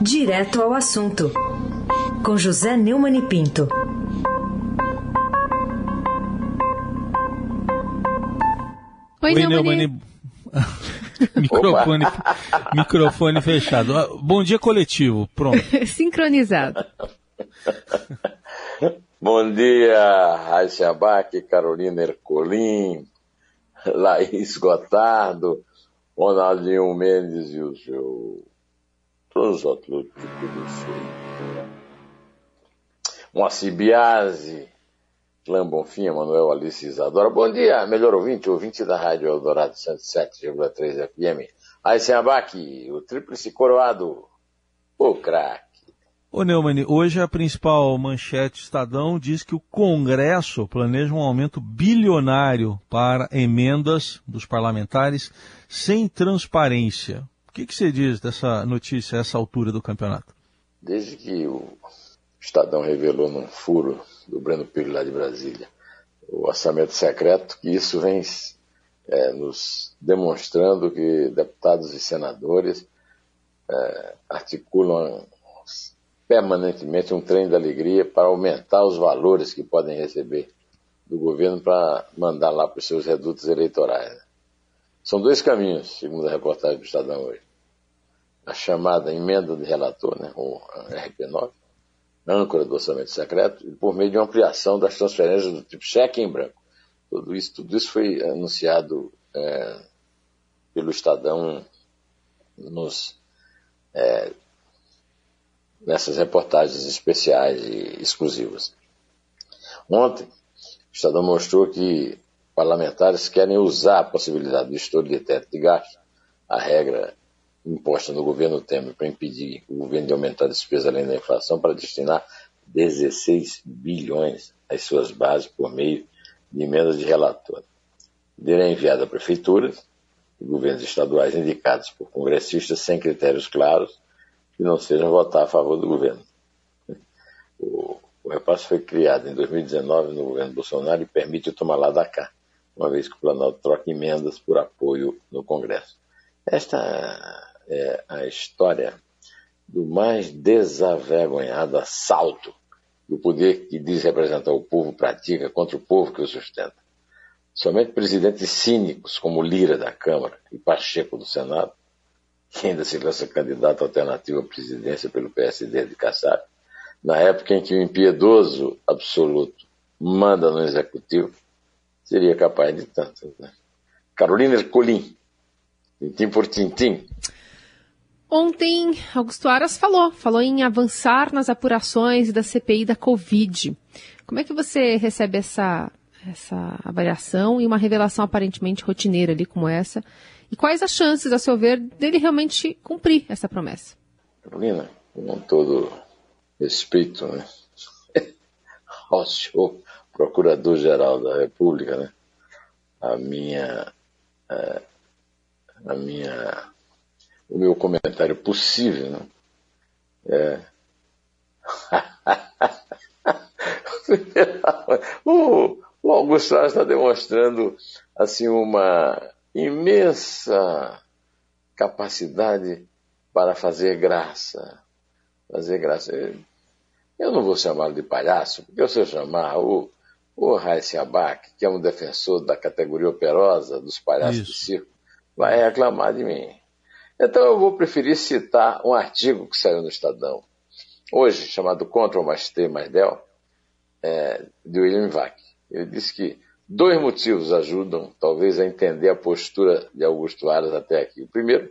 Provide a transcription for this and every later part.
Direto ao assunto, com José Neumann e Pinto. Oi, Oi Neumann. microfone, microfone fechado. Ah, bom dia coletivo, pronto. Sincronizado. Bom dia, Raíssa Abac, Carolina Ercolim, Laís Gotardo, Ronaldinho Mendes e o seu. Outros que conheci. Moacir Biasi, Clã Bonfim, Manuel Alice Isadora. Bom dia, melhor ouvinte, ouvinte da Rádio Eldorado 107,3 FM. Aí Abac, o tríplice coroado, o craque. Ô Neumann, hoje a principal manchete Estadão diz que o Congresso planeja um aumento bilionário para emendas dos parlamentares sem transparência. O que, que você diz dessa notícia a essa altura do campeonato? Desde que o Estadão revelou num furo do Breno Pires lá de Brasília o orçamento secreto, que isso vem é, nos demonstrando que deputados e senadores é, articulam permanentemente um trem da alegria para aumentar os valores que podem receber do governo para mandar lá para os seus redutos eleitorais. São dois caminhos, segundo a reportagem do Estadão hoje. A chamada emenda de relator, né, o RP9, âncora do orçamento secreto, e por meio de uma ampliação das transferências do tipo cheque em branco. Tudo isso, tudo isso foi anunciado é, pelo Estadão nos é, nessas reportagens especiais e exclusivas. Ontem, o Estadão mostrou que parlamentares querem usar a possibilidade do estouro de teto de gasto, a regra imposta no governo Temer para impedir o governo de aumentar a despesa além da inflação, para destinar 16 bilhões às suas bases por meio de emendas de relator. Dele é enviada a prefeituras e governos estaduais indicados por congressistas sem critérios claros que não seja votar a favor do governo. O, o repasse foi criado em 2019 no governo Bolsonaro e permite o tomar lá da cá, uma vez que o Planalto troca emendas por apoio no Congresso. Esta é a história do mais desavergonhado assalto que o poder que diz representar o povo pratica contra o povo que o sustenta. Somente presidentes cínicos como Lira da Câmara e Pacheco do Senado que ainda se lança candidato alternativo à presidência pelo PSD de Kassab, na época em que o impiedoso absoluto manda no executivo, seria capaz de tanto. Né? Carolina Ercolim, tintim por tintim. Ontem, Augusto Aras falou, falou em avançar nas apurações da CPI da Covid. Como é que você recebe essa, essa avaliação e uma revelação aparentemente rotineira ali como essa? E quais as chances, a seu ver, dele realmente cumprir essa promessa? Carolina, com todo respeito né, ao senhor Procurador-Geral da República, né, a minha, é, a minha, o meu comentário possível, né, é, o, o Augusto está demonstrando assim uma imensa capacidade para fazer graça. Fazer graça. Eu não vou chamá-lo de palhaço, porque se eu chamar o, o Raíssa Abac, que é um defensor da categoria operosa dos palhaços Isso. do circo, vai reclamar de mim. Então eu vou preferir citar um artigo que saiu no Estadão, hoje, chamado Contra o Mais T mais Del, é, de William Vac. Ele disse que Dois motivos ajudam, talvez, a entender a postura de Augusto Aras até aqui. O primeiro,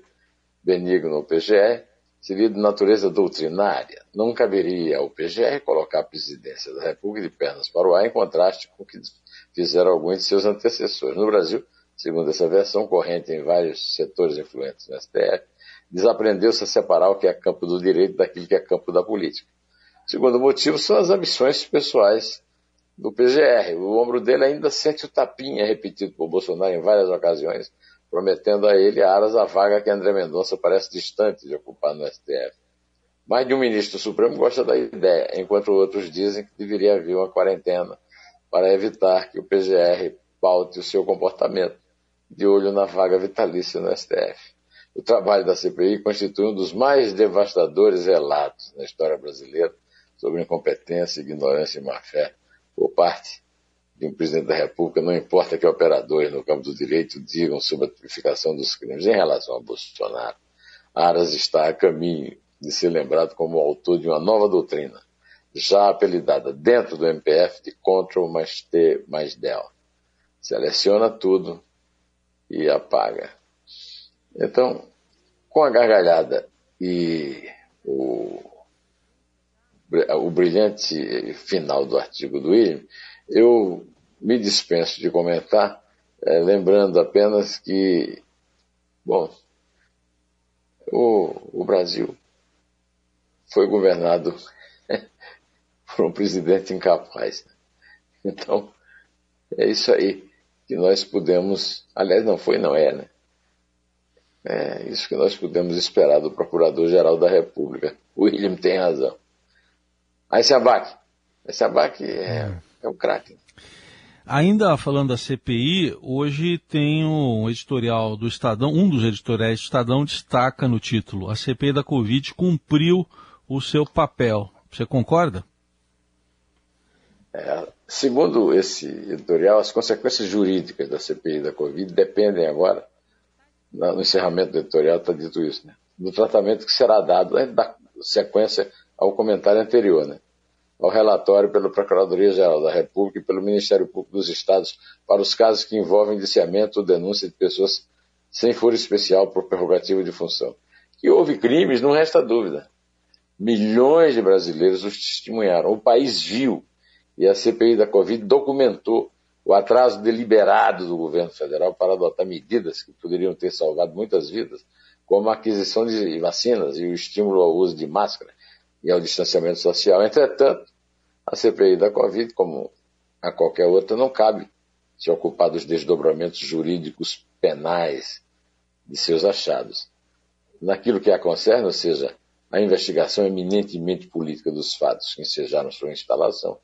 benigno ao PGR, seria de natureza doutrinária. Não caberia ao PGR colocar a presidência da República de pernas para o ar em contraste com o que fizeram alguns de seus antecessores. No Brasil, segundo essa versão corrente em vários setores influentes no STF, desaprendeu-se a separar o que é campo do direito daquilo que é campo da política. O segundo motivo são as ambições pessoais do PGR. O ombro dele ainda sente o tapinha repetido por Bolsonaro em várias ocasiões, prometendo a ele aras a vaga que André Mendonça parece distante de ocupar no STF. Mais de um ministro Supremo gosta da ideia, enquanto outros dizem que deveria haver uma quarentena para evitar que o PGR paute o seu comportamento, de olho na vaga vitalícia no STF. o trabalho da CPI constitui um dos mais devastadores relatos na história brasileira sobre incompetência, ignorância e má-fé por parte de um presidente da República, não importa que operadores no campo do direito digam sobre a tipificação dos crimes. Em relação a Bolsonaro, Aras está a caminho de ser lembrado como autor de uma nova doutrina, já apelidada dentro do MPF de Ctrl mais T mais Del. Seleciona tudo e apaga. Então, com a gargalhada e o, o brilhante final do artigo do William, eu me dispenso de comentar, é, lembrando apenas que, bom, o, o Brasil foi governado por um presidente incapaz. Então, é isso aí que nós pudemos, aliás, não foi, não é, né? É isso que nós podemos esperar do Procurador-Geral da República. O William tem razão. Aí se abaque. Esse abaque é, é o craque. Ainda falando da CPI, hoje tem um editorial do Estadão, um dos editoriais do Estadão destaca no título: A CPI da Covid cumpriu o seu papel. Você concorda? É, segundo esse editorial, as consequências jurídicas da CPI da Covid dependem agora, no encerramento do editorial está dito isso, né, do tratamento que será dado, né, da sequência ao comentário anterior, né, ao relatório pela Procuradoria-Geral da República e pelo Ministério Público dos Estados para os casos que envolvem indiciamento ou denúncia de pessoas sem foro especial por prerrogativa de função. Que houve crimes, não resta dúvida. Milhões de brasileiros os testemunharam. O país viu e a CPI da Covid documentou o atraso deliberado do governo federal para adotar medidas que poderiam ter salvado muitas vidas, como a aquisição de vacinas e o estímulo ao uso de máscara e ao distanciamento social. Entretanto, a CPI da Covid, como a qualquer outra, não cabe se ocupar dos desdobramentos jurídicos penais de seus achados. Naquilo que a concerne, ou seja, a investigação eminentemente política dos fatos que ensejaram sua instalação,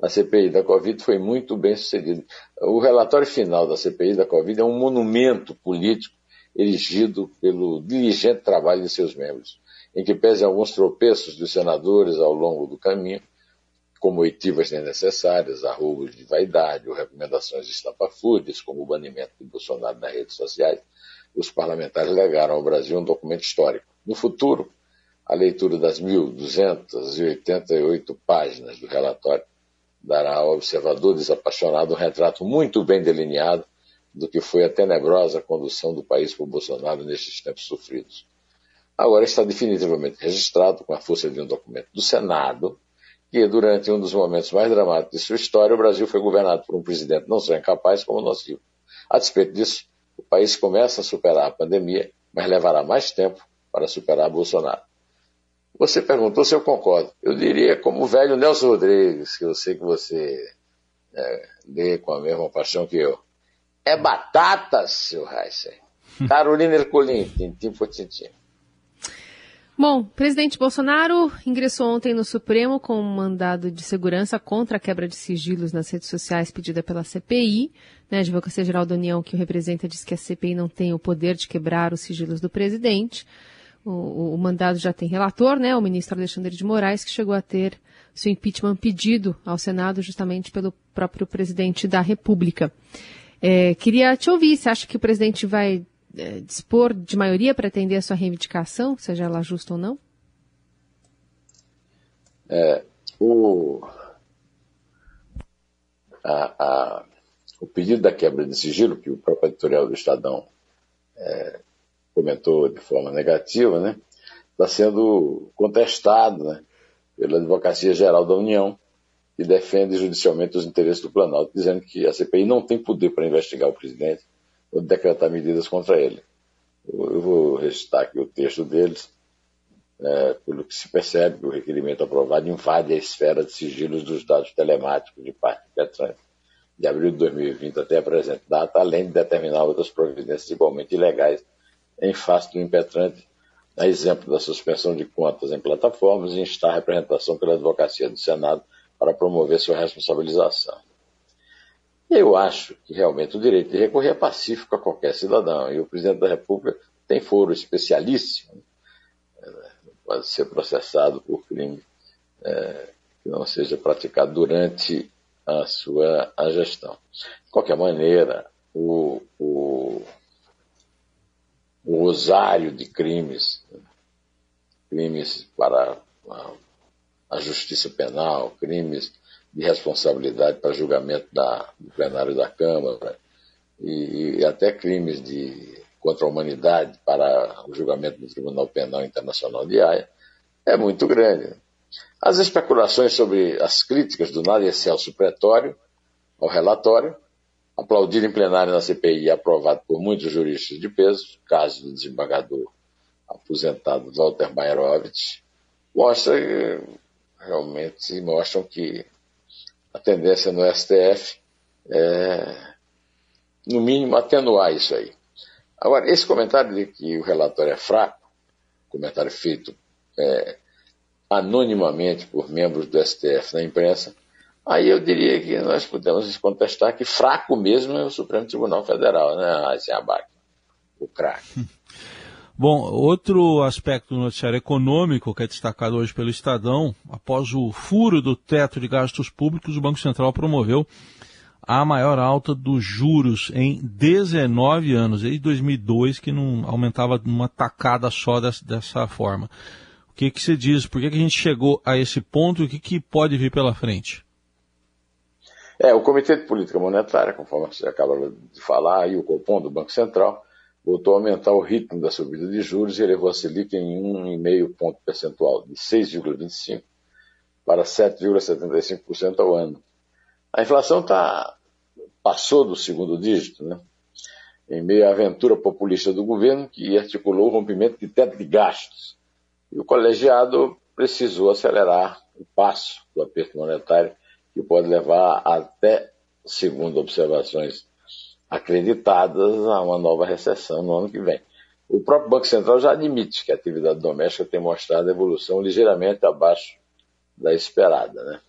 a CPI da Covid foi muito bem sucedida. O relatório final da CPI da Covid é um monumento político erigido pelo diligente trabalho de seus membros, em que pese alguns tropeços dos senadores ao longo do caminho, como oitivas desnecessárias, arrobos de vaidade ou recomendações estapafúrdias, como o banimento de Bolsonaro nas redes sociais, os parlamentares legaram ao Brasil um documento histórico. No futuro, a leitura das 1.288 páginas do relatório dará ao observador desapaixonado um retrato muito bem delineado do que foi a tenebrosa condução do país por Bolsonaro nestes tempos sofridos. Agora está definitivamente registrado com a força de um documento do Senado, que durante um dos momentos mais dramáticos de sua história, o Brasil foi governado por um presidente não só incapaz como nocivo. A despeito disso, o país começa a superar a pandemia, mas levará mais tempo para superar Bolsonaro. Você perguntou se eu concordo. Eu diria como o velho Nelson Rodrigues, que eu sei que você é, lê com a mesma paixão que eu. É batata, seu Heisen. Carolina Ercolim, tintim por tintim. Bom, presidente Bolsonaro ingressou ontem no Supremo com um mandado de segurança contra a quebra de sigilos nas redes sociais pedida pela CPI. Né, a Advocacia Geral da União, que o representa, diz que a CPI não tem o poder de quebrar os sigilos do presidente. O, o, mandado já tem relator, né, o ministro Alexandre de Moraes, que chegou a ter seu impeachment pedido ao Senado justamente pelo próprio presidente da República. É, queria te ouvir, você acha que o presidente vai é, dispor de maioria para atender a sua reivindicação, seja ela justa ou não? É, o, a, a, o pedido da quebra de sigilo, que o próprio editorial do Estadão é, comentou de forma negativa, né, está sendo contestado né, pela Advocacia Geral da União, que defende judicialmente os interesses do Planalto, dizendo que a CPI não tem poder para investigar o presidente ou decretar medidas contra ele. Eu vou recitar aqui o texto deles. É, pelo que se percebe o requerimento aprovado invade a esfera de sigilos dos dados telemáticos de parte Petrante, de abril de 2020 até a presente data, além de determinar outras providências igualmente ilegais em face do impetrante, a exemplo da suspensão de contas em plataformas e instar a representação pela advocacia do Senado para promover sua responsabilização. Eu acho que realmente o direito de recorrer é pacífico a qualquer cidadão e o presidente da República tem foro especialíssimo, pode ser processado por crime é, que não seja praticado durante a sua a gestão. De qualquer maneira, o, o, o rosário de crimes, crimes para a, a justiça penal, crimes de responsabilidade para julgamento da, do plenário da Câmara e, e até crimes de contra a humanidade para o julgamento do Tribunal Penal Internacional de Haia é muito grande. As especulações sobre as críticas do Nada Excelso Pretório ao relatório, aplaudido em plenário na CPI e aprovado por muitos juristas de peso, caso do desembargador aposentado Walter Mairovich, mostra realmente mostram que a tendência no STF é, no mínimo, atenuar isso aí. Agora, esse comentário de que o relatório é fraco, comentário feito é, anonimamente por membros do STF na imprensa, aí eu diria que nós podemos contestar que fraco mesmo é o Supremo Tribunal Federal, né, Raíssa Abac, o craque. Bom, outro aspecto do noticiário econômico que é destacado hoje pelo Estadão, após o furo do teto de gastos públicos, o Banco Central promoveu a maior alta dos juros em 19 anos, desde 2002 que não aumentava numa tacada só dessa, dessa forma. O que, que você diz? Por que, que a gente chegou a esse ponto e o que, que pode vir pela frente? É, o Comitê de Política Monetária, conforme você acaba de falar, e o Copom do Banco Central, voltou a aumentar o ritmo da subida de juros e elevou a Selic em 1,5 ponto percentual, de 6,25% para 7,75% ao ano. A inflação tá, passou do segundo dígito, né? em meio à aventura populista do governo, que articulou o rompimento de teto de gastos. E o colegiado precisou acelerar o passo do aperto monetário, que pode levar até, segundo observações acreditadas, a uma nova recessão no ano que vem. O próprio Banco Central já admite que a atividade doméstica tem mostrado evolução ligeiramente abaixo da esperada. Né?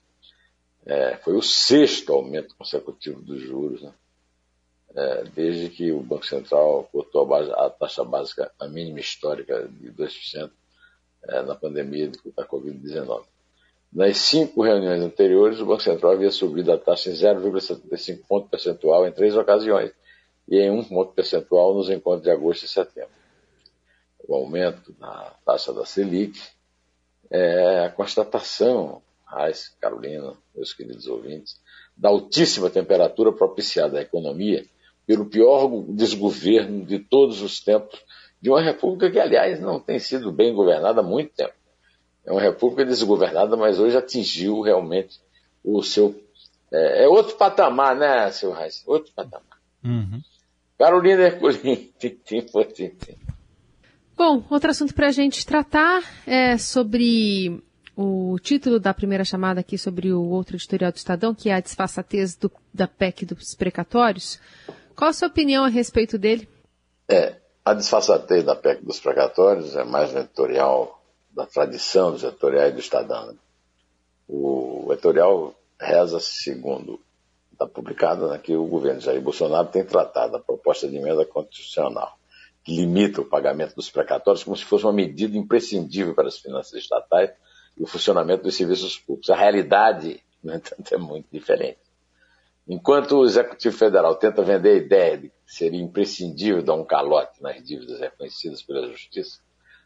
É, foi o sexto aumento consecutivo dos juros, né? é, desde que o Banco Central cortou a, base, a, taxa básica, a mínima histórica de 2% é, na pandemia da Covid-19. Nas cinco reuniões anteriores, o Banco Central havia subido a taxa em 0,75 ponto percentual em três ocasiões e em um ponto percentual nos encontros de agosto e setembro. O aumento na taxa da Selic é a constatação Raiz, Carolina, meus queridos ouvintes, da altíssima temperatura propiciada à economia pelo pior desgoverno de todos os tempos de uma república que, aliás, não tem sido bem governada há muito tempo. É uma república desgovernada, mas hoje atingiu realmente o seu. É, é outro patamar, né, seu Reis? Outro patamar. Uhum. Carolina Herculin, por tintim. Bom, outro assunto para a gente tratar é sobre o título da primeira chamada aqui sobre o outro editorial do Estadão, que é a disfarçatez do, da PEC dos precatórios. Qual a sua opinião a respeito dele? É, a disfarçatez da PEC dos precatórios é mais um editorial da tradição dos editoriais do Estadão. Né? O editorial reza segundo está publicado né, que o governo Jair Bolsonaro tem tratado a proposta de emenda constitucional que limita o pagamento dos precatórios como se fosse uma medida imprescindível para as finanças estatais e o funcionamento dos serviços públicos. A realidade, no entanto, é muito diferente. Enquanto o Executivo Federal tenta vender a ideia de que seria imprescindível dar um calote nas dívidas reconhecidas pela Justiça,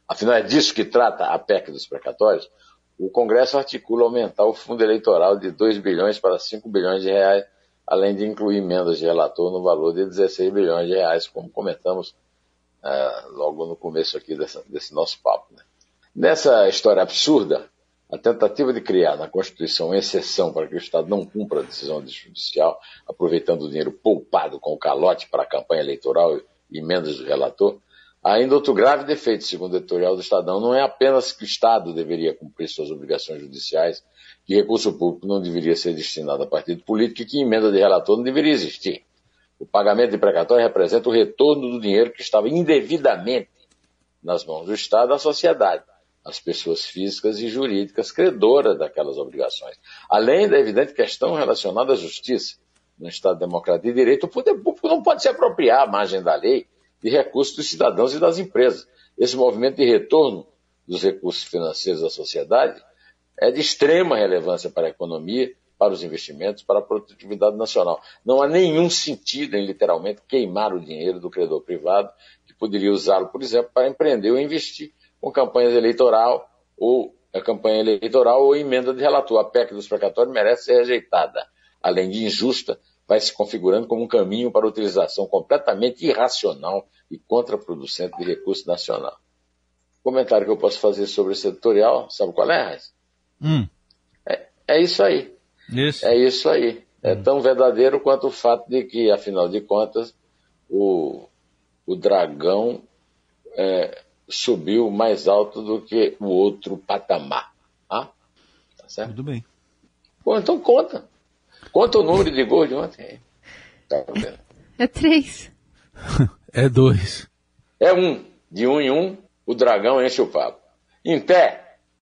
afinal é disso que trata a PEC dos precatórios, o Congresso articula aumentar o fundo eleitoral de 2 bilhões para 5 bilhões de reais, além de incluir emendas de relator no valor de 16 bilhões de reais, como comentamos uh, logo no começo aqui dessa, desse nosso papo. Né? Nessa história absurda, a tentativa de criar na Constituição exceção para que o Estado não cumpra a decisão judicial, aproveitando o dinheiro poupado com o calote para a campanha eleitoral e emendas do relator, ainda outro grave defeito, segundo o editorial do Estadão, não é apenas que o Estado deveria cumprir suas obrigações judiciais, que recurso público não deveria ser destinado a partido político e que emenda de relator não deveria existir. O pagamento de precatório representa o retorno do dinheiro que estava indevidamente nas mãos do Estado à sociedade as pessoas físicas e jurídicas credoras daquelas obrigações. Além da evidente questão relacionada à justiça. No Estado Democrático de Direito, o poder público não pode se apropriar à margem da lei de recursos dos cidadãos e das empresas. Esse movimento de retorno dos recursos financeiros da sociedade é de extrema relevância para a economia, para os investimentos, para a produtividade nacional. Não há nenhum sentido em literalmente queimar o dinheiro do credor privado, que poderia usá-lo, por exemplo, para empreender ou investir com campanhas eleitoral ou a campanha eleitoral ou emenda de relator. A PEC dos precatórios merece ser rejeitada. Além de injusta, vai se configurando como um caminho para a utilização completamente irracional e contraproducente de recurso nacional. O comentário que eu posso fazer sobre esse editorial, sabe qual é? Hum. É, é isso aí. Isso. É isso aí. É hum. tão verdadeiro quanto o fato de que, afinal de contas, o, o dragão é, subiu mais alto do que o outro patamar. Ah? Tá certo? Tudo bem. Bom, então conta. Conta o número de gols de ontem. Tá vendo? É três. é dois. É um. De um em um, o dragão enche o papo. Em pé.